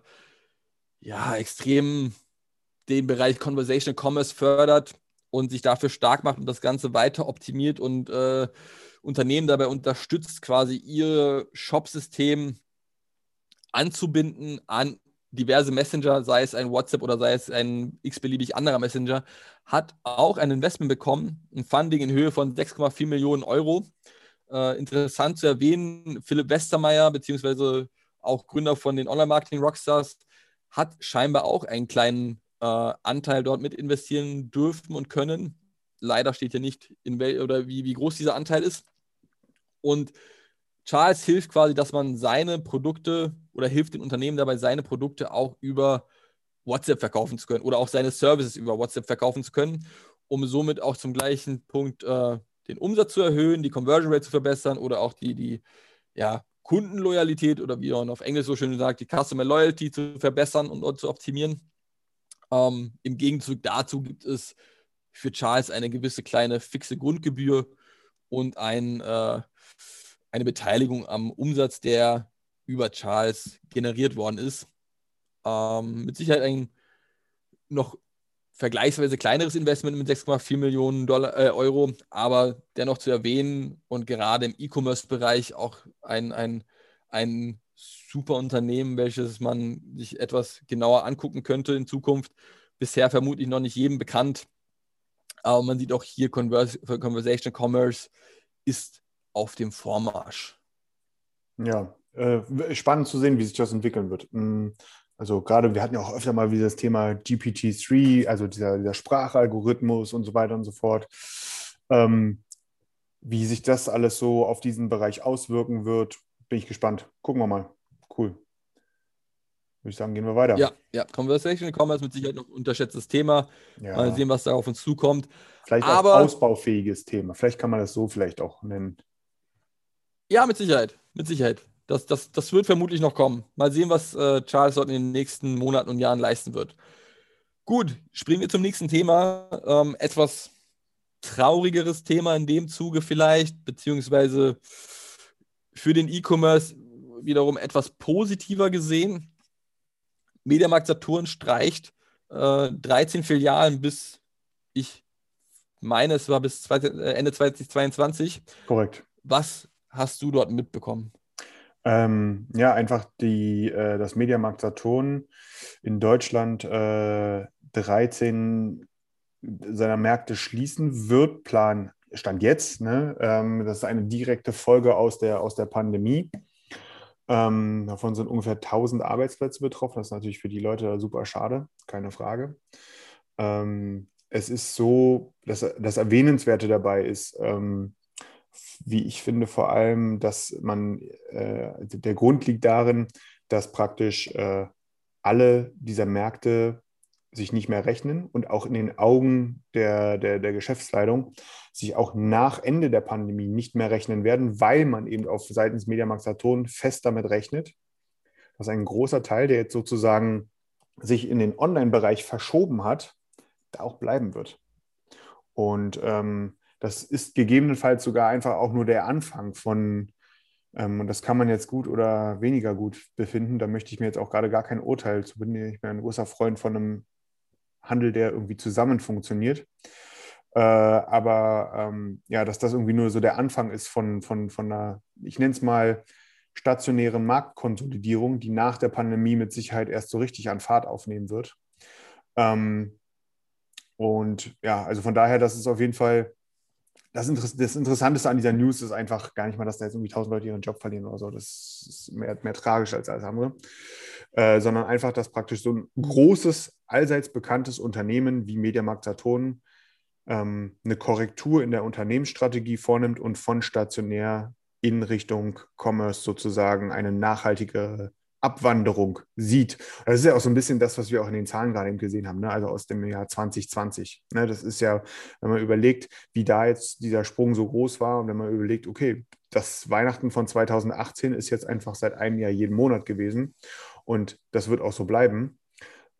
ja extrem den Bereich Conversational Commerce fördert und sich dafür stark macht und das Ganze weiter optimiert und äh, Unternehmen dabei unterstützt, quasi ihr Shop-System anzubinden an diverse Messenger, sei es ein WhatsApp oder sei es ein x-beliebig anderer Messenger, hat auch ein Investment bekommen, ein Funding in Höhe von 6,4 Millionen Euro. Äh, interessant zu erwähnen, Philipp Westermeier, beziehungsweise auch Gründer von den Online-Marketing-Rockstars, hat scheinbar auch einen kleinen äh, Anteil dort mit investieren dürfen und können. Leider steht hier nicht, in wel oder wie, wie groß dieser Anteil ist. Und Charles hilft quasi, dass man seine Produkte oder hilft den Unternehmen dabei, seine Produkte auch über WhatsApp verkaufen zu können oder auch seine Services über WhatsApp verkaufen zu können, um somit auch zum gleichen Punkt äh, den Umsatz zu erhöhen, die Conversion Rate zu verbessern oder auch die, die ja, Kundenloyalität oder wie man auf Englisch so schön sagt, die Customer Loyalty zu verbessern und, zu optimieren. Ähm, Im Gegenzug dazu gibt es für Charles eine gewisse kleine fixe Grundgebühr und ein, äh, eine Beteiligung am Umsatz, der über Charles generiert worden ist. Ähm, mit Sicherheit ein noch vergleichsweise kleineres Investment mit 6,4 Millionen Dollar, äh, Euro, aber dennoch zu erwähnen und gerade im E-Commerce-Bereich auch ein, ein, ein super Unternehmen, welches man sich etwas genauer angucken könnte in Zukunft. Bisher vermutlich noch nicht jedem bekannt, aber man sieht auch hier, Convers Conversation Commerce ist auf dem Vormarsch. Ja, äh, spannend zu sehen, wie sich das entwickeln wird. Also gerade, wir hatten ja auch öfter mal wieder das Thema GPT-3, also dieser, dieser Sprachalgorithmus und so weiter und so fort. Ähm, wie sich das alles so auf diesen Bereich auswirken wird, bin ich gespannt. Gucken wir mal. Cool. Würde ich sagen, gehen wir weiter. Ja, ja, Conversation Commerce mit Sicherheit noch ein unterschätztes Thema. Ja, Mal sehen, was da auf uns zukommt. vielleicht aber- auch ausbaufähiges Thema. Vielleicht kann man das so vielleicht auch nennen. Ja, mit Sicherheit. Mit Sicherheit. Das, das, das wird vermutlich noch kommen. Mal sehen, was äh, Charles dort in den nächsten Monaten und Jahren leisten wird. Gut, springen wir zum nächsten Thema. Ähm, etwas traurigeres Thema in dem Zuge vielleicht, beziehungsweise für den E-Commerce wiederum etwas positiver gesehen. Mediamarkt Saturn streicht äh, 13 Filialen bis, ich meine, es war bis 20, äh, Ende 2022. Korrekt. Was hast du dort mitbekommen? Ähm, ja, einfach die, äh, das Mediamarkt Saturn in Deutschland äh, 13 seiner Märkte schließen wird, Plan stand jetzt. Ne? Ähm, das ist eine direkte Folge aus der, aus der Pandemie. Ähm, davon sind ungefähr 1000 Arbeitsplätze betroffen. Das ist natürlich für die Leute super schade, keine Frage. Ähm, es ist so, dass das Erwähnenswerte dabei ist, ähm, wie ich finde, vor allem, dass man, äh, der Grund liegt darin, dass praktisch äh, alle dieser Märkte sich nicht mehr rechnen und auch in den Augen der, der, der Geschäftsleitung sich auch nach Ende der Pandemie nicht mehr rechnen werden, weil man eben auf seitens Mediamarkt Saturn fest damit rechnet, dass ein großer Teil, der jetzt sozusagen sich in den Online-Bereich verschoben hat, da auch bleiben wird. Und ähm, das ist gegebenenfalls sogar einfach auch nur der Anfang von, ähm, und das kann man jetzt gut oder weniger gut befinden. Da möchte ich mir jetzt auch gerade gar kein Urteil zu binden. Ich bin ein großer Freund von einem Handel, der irgendwie zusammen funktioniert. Äh, aber ähm, ja, dass das irgendwie nur so der Anfang ist von, von, von einer, ich nenne es mal, stationären Marktkonsolidierung, die nach der Pandemie mit Sicherheit erst so richtig an Fahrt aufnehmen wird. Ähm, und ja, also von daher, das ist auf jeden Fall das, Inter das Interessanteste an dieser News ist einfach gar nicht mal, dass da jetzt irgendwie tausend Leute ihren Job verlieren oder so. Das ist mehr, mehr tragisch als alles andere. Äh, sondern einfach, dass praktisch so ein großes, allseits bekanntes Unternehmen wie Mediamarkt Saturn ähm, eine Korrektur in der Unternehmensstrategie vornimmt und von stationär in Richtung Commerce sozusagen eine nachhaltige Abwanderung sieht. Das ist ja auch so ein bisschen das, was wir auch in den Zahlen gerade eben gesehen haben, ne? also aus dem Jahr 2020. Ne? Das ist ja, wenn man überlegt, wie da jetzt dieser Sprung so groß war und wenn man überlegt, okay, das Weihnachten von 2018 ist jetzt einfach seit einem Jahr jeden Monat gewesen und das wird auch so bleiben.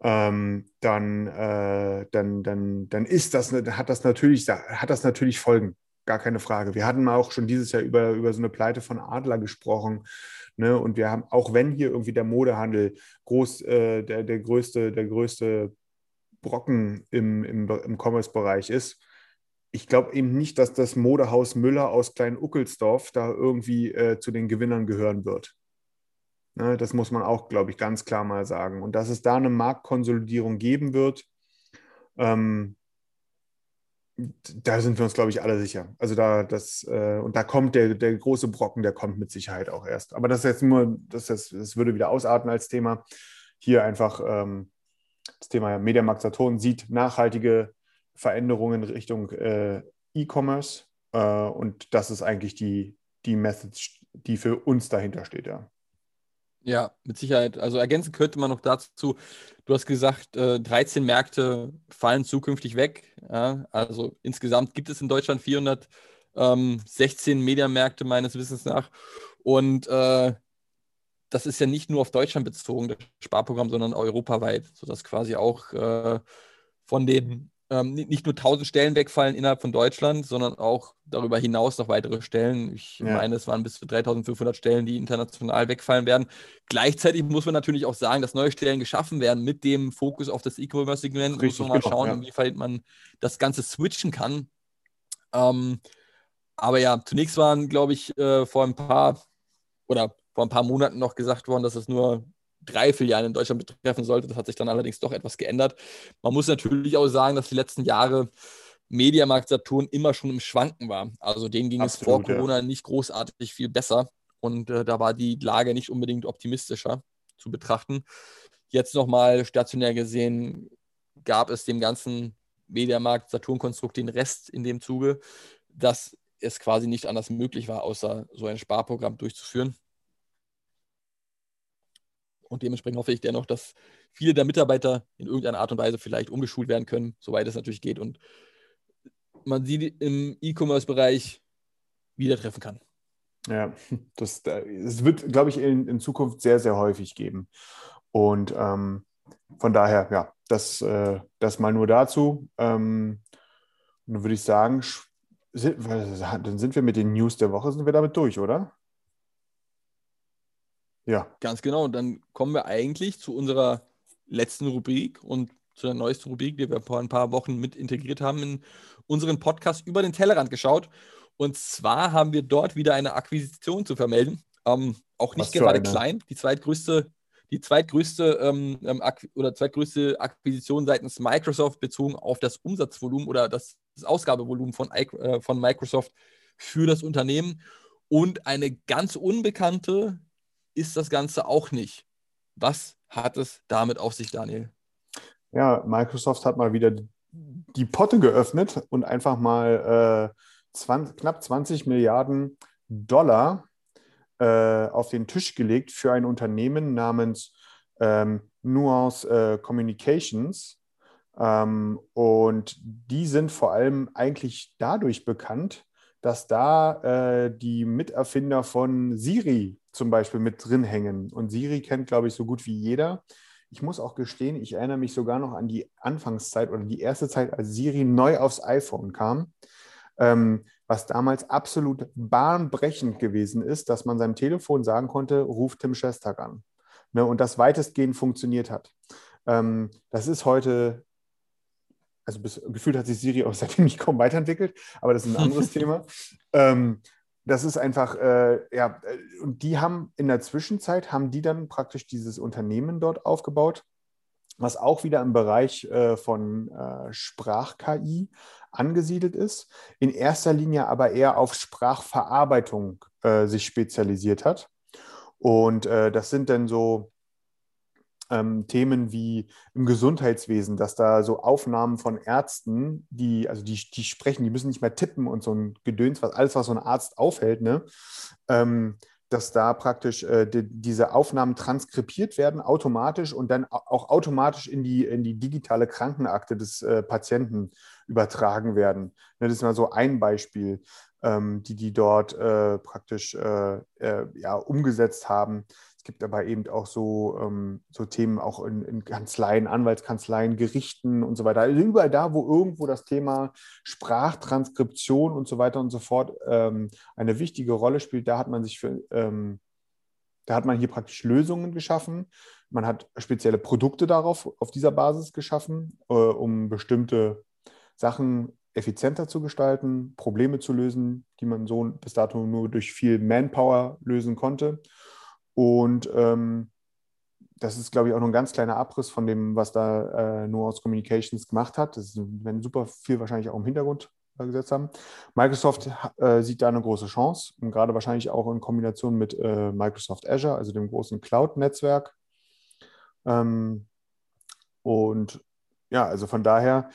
Ähm, dann, äh, dann, dann, dann ist das, hat das natürlich, hat das natürlich Folgen, gar keine Frage. Wir hatten auch schon dieses Jahr über, über so eine Pleite von Adler gesprochen. Ne? Und wir haben, auch wenn hier irgendwie der Modehandel groß, äh, der, der größte, der größte Brocken im, im, im Commerce-Bereich ist, ich glaube eben nicht, dass das Modehaus Müller aus Klein-Uckelsdorf da irgendwie äh, zu den Gewinnern gehören wird. Ne? Das muss man auch, glaube ich, ganz klar mal sagen. Und dass es da eine Marktkonsolidierung geben wird, ähm, da sind wir uns, glaube ich, alle sicher. Also da, das, äh, und da kommt der, der große Brocken, der kommt mit Sicherheit auch erst. Aber das ist jetzt nur, das, das, das würde wieder ausarten als Thema. Hier einfach ähm, das Thema Mediamarkt Saturn sieht nachhaltige Veränderungen Richtung äh, E-Commerce. Äh, und das ist eigentlich die, die Message, die für uns dahinter steht, ja. Ja, mit Sicherheit. Also ergänzen könnte man noch dazu, du hast gesagt, 13 äh, Märkte fallen zukünftig weg. also insgesamt gibt es in Deutschland 416 Mediamärkte meines Wissens nach. Und äh, das ist ja nicht nur auf Deutschland bezogen, das Sparprogramm, sondern europaweit, sodass quasi auch äh, von den ähm, nicht nur 1000 Stellen wegfallen innerhalb von Deutschland, sondern auch darüber hinaus noch weitere Stellen. Ich ja. meine, es waren bis zu 3500 Stellen, die international wegfallen werden. Gleichzeitig muss man natürlich auch sagen, dass neue Stellen geschaffen werden mit dem Fokus auf das E-Commerce-Segment. Muss man mal genau, schauen, ja. inwieweit man das Ganze switchen kann. Ähm, aber ja, zunächst waren, glaube ich, äh, vor ein paar oder vor ein paar Monaten noch gesagt worden, dass es nur drei Filialen in Deutschland betreffen sollte. Das hat sich dann allerdings doch etwas geändert. Man muss natürlich auch sagen, dass die letzten Jahre Mediamarkt Saturn immer schon im Schwanken war. Also denen ging Absolut, es vor Corona ja. nicht großartig viel besser. Und äh, da war die Lage nicht unbedingt optimistischer zu betrachten. Jetzt nochmal stationär gesehen gab es dem ganzen Mediamarkt Saturn-Konstrukt den Rest in dem Zuge, dass es quasi nicht anders möglich war, außer so ein Sparprogramm durchzuführen. Und dementsprechend hoffe ich dennoch, dass viele der Mitarbeiter in irgendeiner Art und Weise vielleicht umgeschult werden können, soweit es natürlich geht. Und man sie im E-Commerce-Bereich wieder treffen kann. Ja, das, das wird, glaube ich, in, in Zukunft sehr, sehr häufig geben. Und ähm, von daher, ja, das, äh, das mal nur dazu. Ähm, dann würde ich sagen, sind, dann sind wir mit den News der Woche, sind wir damit durch, oder? Ja. Ganz genau. Und dann kommen wir eigentlich zu unserer letzten Rubrik und zu der neuesten Rubrik, die wir vor ein paar Wochen mit integriert haben in unseren Podcast über den Tellerrand geschaut. Und zwar haben wir dort wieder eine Akquisition zu vermelden. Ähm, auch nicht gerade klein. Die zweitgrößte, die zweitgrößte ähm, ähm oder zweitgrößte Akquisition seitens Microsoft bezogen auf das Umsatzvolumen oder das, das Ausgabevolumen von, äh, von Microsoft für das Unternehmen. Und eine ganz unbekannte ist das Ganze auch nicht. Was hat es damit auf sich, Daniel? Ja, Microsoft hat mal wieder die Potte geöffnet und einfach mal äh, 20, knapp 20 Milliarden Dollar äh, auf den Tisch gelegt für ein Unternehmen namens ähm, Nuance äh, Communications. Ähm, und die sind vor allem eigentlich dadurch bekannt, dass da äh, die Miterfinder von Siri zum Beispiel mit drin hängen. Und Siri kennt, glaube ich, so gut wie jeder. Ich muss auch gestehen, ich erinnere mich sogar noch an die Anfangszeit oder die erste Zeit, als Siri neu aufs iPhone kam, ähm, was damals absolut bahnbrechend gewesen ist, dass man seinem Telefon sagen konnte, ruf Tim Shestag an. Ne, und das weitestgehend funktioniert hat. Ähm, das ist heute also bis, gefühlt hat sich Siri auch seitdem nicht kaum weiterentwickelt, aber das ist ein anderes Thema. Ähm, das ist einfach, äh, ja, äh, und die haben in der Zwischenzeit, haben die dann praktisch dieses Unternehmen dort aufgebaut, was auch wieder im Bereich äh, von äh, Sprach-KI angesiedelt ist, in erster Linie aber eher auf Sprachverarbeitung äh, sich spezialisiert hat. Und äh, das sind dann so ähm, Themen wie im Gesundheitswesen, dass da so Aufnahmen von Ärzten, die, also die, die sprechen, die müssen nicht mehr tippen und so ein Gedöns, was alles, was so ein Arzt aufhält, ne? Ähm, dass da praktisch äh, die, diese Aufnahmen transkribiert werden automatisch und dann auch automatisch in die, in die digitale Krankenakte des äh, Patienten übertragen werden. Ne, das ist mal so ein Beispiel, ähm, die die dort äh, praktisch äh, äh, ja, umgesetzt haben gibt aber eben auch so, ähm, so Themen auch in, in, Kanzleien, Anwaltskanzleien, Gerichten und so weiter. Also überall da, wo irgendwo das Thema Sprachtranskription und so weiter und so fort ähm, eine wichtige Rolle spielt, da hat man sich für, ähm, da hat man hier praktisch Lösungen geschaffen. Man hat spezielle Produkte darauf, auf dieser Basis geschaffen, äh, um bestimmte Sachen effizienter zu gestalten, Probleme zu lösen, die man so bis dato nur durch viel Manpower lösen konnte. Und ähm, das ist, glaube ich, auch noch ein ganz kleiner Abriss von dem, was da äh, Nuance Communications gemacht hat. Das werden super viel wahrscheinlich auch im Hintergrund äh, gesetzt haben. Microsoft äh, sieht da eine große Chance und gerade wahrscheinlich auch in Kombination mit äh, Microsoft Azure, also dem großen Cloud-Netzwerk. Ähm, und ja, also von daher,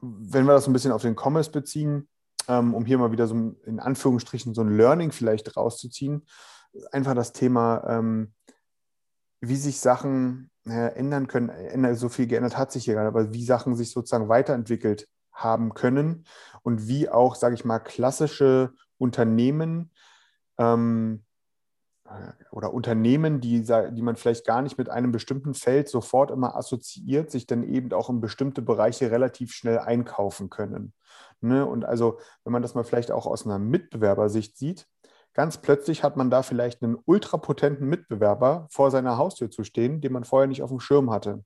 wenn wir das ein bisschen auf den Commerce beziehen, ähm, um hier mal wieder so in Anführungsstrichen so ein Learning vielleicht rauszuziehen, einfach das Thema, ähm, wie sich Sachen äh, ändern können. So viel geändert hat sich hier gerade, aber wie Sachen sich sozusagen weiterentwickelt haben können und wie auch, sage ich mal, klassische Unternehmen ähm, oder Unternehmen, die, die man vielleicht gar nicht mit einem bestimmten Feld sofort immer assoziiert, sich dann eben auch in bestimmte Bereiche relativ schnell einkaufen können. Ne? Und also, wenn man das mal vielleicht auch aus einer Mitbewerbersicht sieht, Ganz plötzlich hat man da vielleicht einen ultrapotenten Mitbewerber vor seiner Haustür zu stehen, den man vorher nicht auf dem Schirm hatte.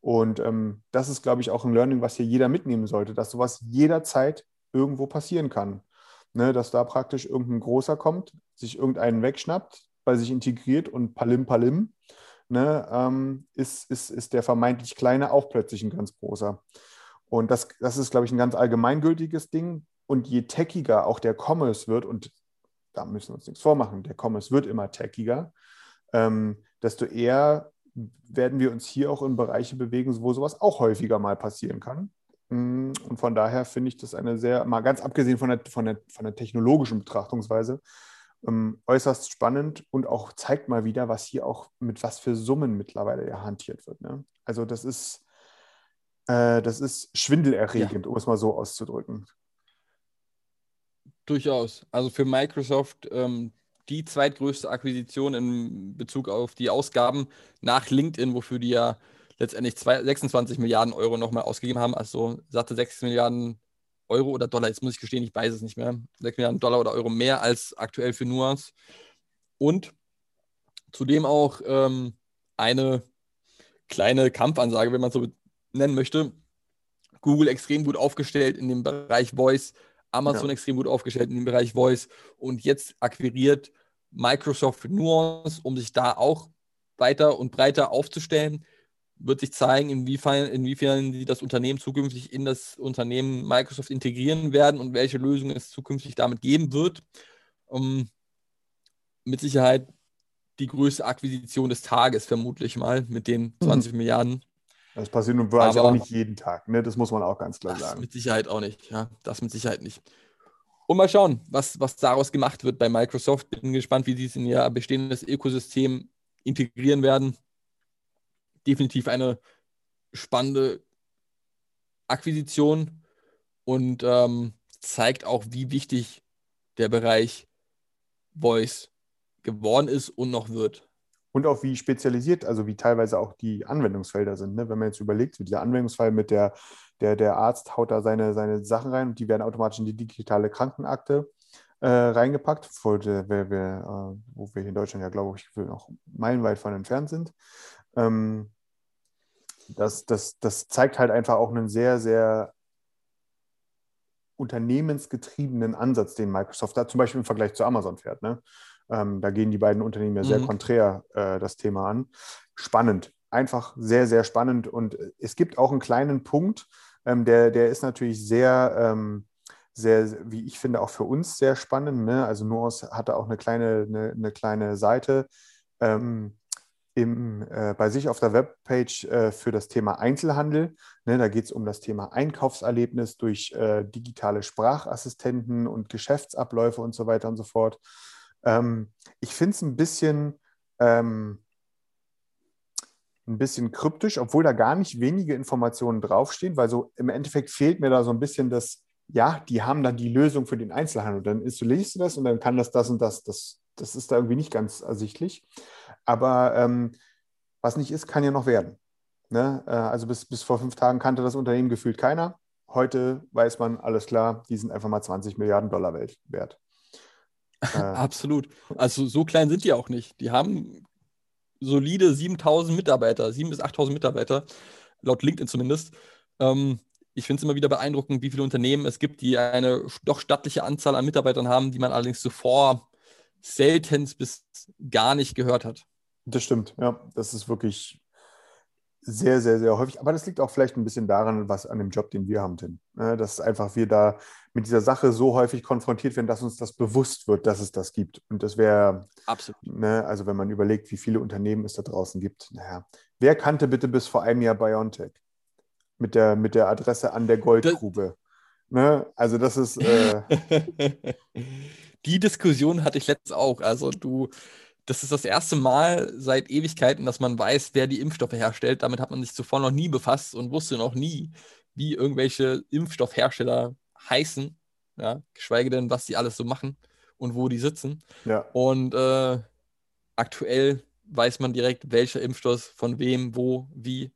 Und ähm, das ist, glaube ich, auch ein Learning, was hier jeder mitnehmen sollte, dass sowas jederzeit irgendwo passieren kann. Ne, dass da praktisch irgendein Großer kommt, sich irgendeinen wegschnappt, bei sich integriert und palim palim, ne, ähm, ist, ist, ist der vermeintlich Kleine auch plötzlich ein ganz großer. Und das, das ist, glaube ich, ein ganz allgemeingültiges Ding. Und je techiger auch der Commerce wird, und da müssen wir uns nichts vormachen, der Commerce wird immer techiger, ähm, desto eher werden wir uns hier auch in Bereiche bewegen, wo sowas auch häufiger mal passieren kann. Mm, und von daher finde ich das eine sehr, mal ganz abgesehen von der, von der, von der technologischen Betrachtungsweise, ähm, äußerst spannend und auch zeigt mal wieder, was hier auch mit was für Summen mittlerweile ja hantiert wird. Ne? Also das ist, äh, das ist schwindelerregend, ja. um es mal so auszudrücken. Durchaus. Also für Microsoft ähm, die zweitgrößte Akquisition in Bezug auf die Ausgaben nach LinkedIn, wofür die ja letztendlich zwei, 26 Milliarden Euro nochmal ausgegeben haben. Also satte 6 Milliarden Euro oder Dollar, jetzt muss ich gestehen, ich weiß es nicht mehr. 6 Milliarden Dollar oder Euro mehr als aktuell für Nuance. Und zudem auch ähm, eine kleine Kampfansage, wenn man so nennen möchte. Google extrem gut aufgestellt in dem Bereich Voice Amazon ja. extrem gut aufgestellt in dem Bereich Voice und jetzt akquiriert Microsoft Nuance, um sich da auch weiter und breiter aufzustellen. Wird sich zeigen, inwiefern, inwiefern sie das Unternehmen zukünftig in das Unternehmen Microsoft integrieren werden und welche Lösungen es zukünftig damit geben wird. Um, mit Sicherheit die größte Akquisition des Tages, vermutlich mal, mit den 20 mhm. Milliarden. Das passiert nun wirklich auch nicht jeden Tag, ne? das muss man auch ganz klar das sagen. Mit Sicherheit auch nicht, ja, das mit Sicherheit nicht. Und mal schauen, was, was daraus gemacht wird bei Microsoft. Bin gespannt, wie sie es in ihr bestehendes Ökosystem integrieren werden. Definitiv eine spannende Akquisition und ähm, zeigt auch, wie wichtig der Bereich Voice geworden ist und noch wird. Und auch wie spezialisiert, also wie teilweise auch die Anwendungsfelder sind. Ne? Wenn man jetzt überlegt, so dieser Anwendungsfall mit der, der, der Arzt haut da seine, seine Sachen rein und die werden automatisch in die digitale Krankenakte äh, reingepackt, wo wir, wir, äh, wo wir in Deutschland ja, glaube ich, noch meilenweit von entfernt sind. Ähm, das, das, das zeigt halt einfach auch einen sehr, sehr unternehmensgetriebenen Ansatz, den Microsoft da zum Beispiel im Vergleich zu Amazon fährt. Ne? Ähm, da gehen die beiden Unternehmen ja sehr mhm. konträr äh, das Thema an. Spannend, einfach sehr, sehr spannend. Und es gibt auch einen kleinen Punkt, ähm, der, der ist natürlich sehr, ähm, sehr, wie ich finde, auch für uns sehr spannend. Ne? Also Nuance hatte auch eine kleine, eine, eine kleine Seite, ähm, im, äh, bei sich auf der Webpage äh, für das Thema Einzelhandel. Ne, da geht es um das Thema Einkaufserlebnis durch äh, digitale Sprachassistenten und Geschäftsabläufe und so weiter und so fort. Ähm, ich finde es ein bisschen, ähm, ein bisschen kryptisch, obwohl da gar nicht wenige Informationen draufstehen, weil so im Endeffekt fehlt mir da so ein bisschen das, ja, die haben dann die Lösung für den Einzelhandel. Dann ist, du du das und dann kann das das und das. Das, das ist da irgendwie nicht ganz ersichtlich. Aber ähm, was nicht ist, kann ja noch werden. Ne? Äh, also bis, bis vor fünf Tagen kannte das Unternehmen gefühlt keiner. Heute weiß man, alles klar, die sind einfach mal 20 Milliarden Dollar wert. Äh, Absolut. Also so klein sind die auch nicht. Die haben solide 7000 Mitarbeiter, 7.000 bis 8.000 Mitarbeiter, laut LinkedIn zumindest. Ähm, ich finde es immer wieder beeindruckend, wie viele Unternehmen es gibt, die eine doch stattliche Anzahl an Mitarbeitern haben, die man allerdings zuvor selten bis gar nicht gehört hat. Das stimmt, ja. Das ist wirklich sehr, sehr, sehr häufig. Aber das liegt auch vielleicht ein bisschen daran, was an dem Job, den wir haben, Tim. Ne, dass einfach wir da mit dieser Sache so häufig konfrontiert werden, dass uns das bewusst wird, dass es das gibt. Und das wäre, absolut. Ne, also wenn man überlegt, wie viele Unternehmen es da draußen gibt, naja, wer kannte bitte bis vor einem Jahr BioNTech? Mit der, mit der Adresse an der Goldgrube. Ne? Also das ist. Äh Die Diskussion hatte ich letztens auch. Also du das ist das erste Mal seit Ewigkeiten, dass man weiß, wer die Impfstoffe herstellt. Damit hat man sich zuvor noch nie befasst und wusste noch nie, wie irgendwelche Impfstoffhersteller heißen, ja, geschweige denn, was die alles so machen und wo die sitzen. Ja. Und äh, aktuell weiß man direkt, welcher Impfstoff von wem, wo, wie.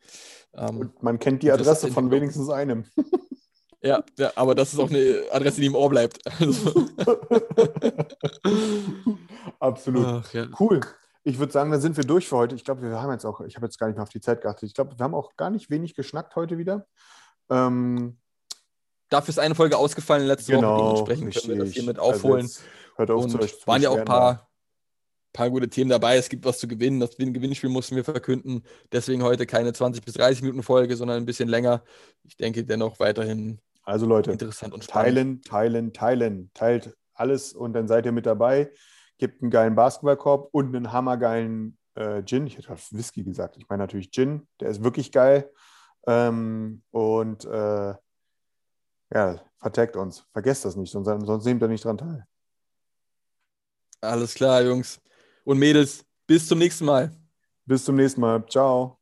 Ähm, und man kennt die Adresse von wenigstens einem. Ja, ja, aber das ist auch eine Adresse, die im Ohr bleibt. Also. Absolut. Ach, ja. Cool. Ich würde sagen, dann sind wir durch für heute. Ich glaube, wir haben jetzt auch, ich habe jetzt gar nicht mehr auf die Zeit geachtet. Ich glaube, wir haben auch gar nicht wenig geschnackt heute wieder. Ähm, Dafür ist eine Folge ausgefallen letzte genau, Woche. Dementsprechend können wir das hier mit also aufholen. Also hört auf und zu euch zu waren ja auch ein paar, paar gute Themen dabei. Es gibt was zu gewinnen. Das Gewinnspiel mussten wir verkünden. Deswegen heute keine 20 bis 30 Minuten Folge, sondern ein bisschen länger. Ich denke dennoch weiterhin also Leute, interessant und spannend. Teilen, teilen, teilen. Teilt alles und dann seid ihr mit dabei. Gebt einen geilen Basketballkorb und einen hammergeilen äh, Gin. Ich hätte gerade Whisky gesagt. Ich meine natürlich Gin. Der ist wirklich geil. Ähm, und äh, ja, vertagt uns. Vergesst das nicht, sonst, sonst nehmt ihr nicht dran teil. Alles klar, Jungs und Mädels. Bis zum nächsten Mal. Bis zum nächsten Mal. Ciao.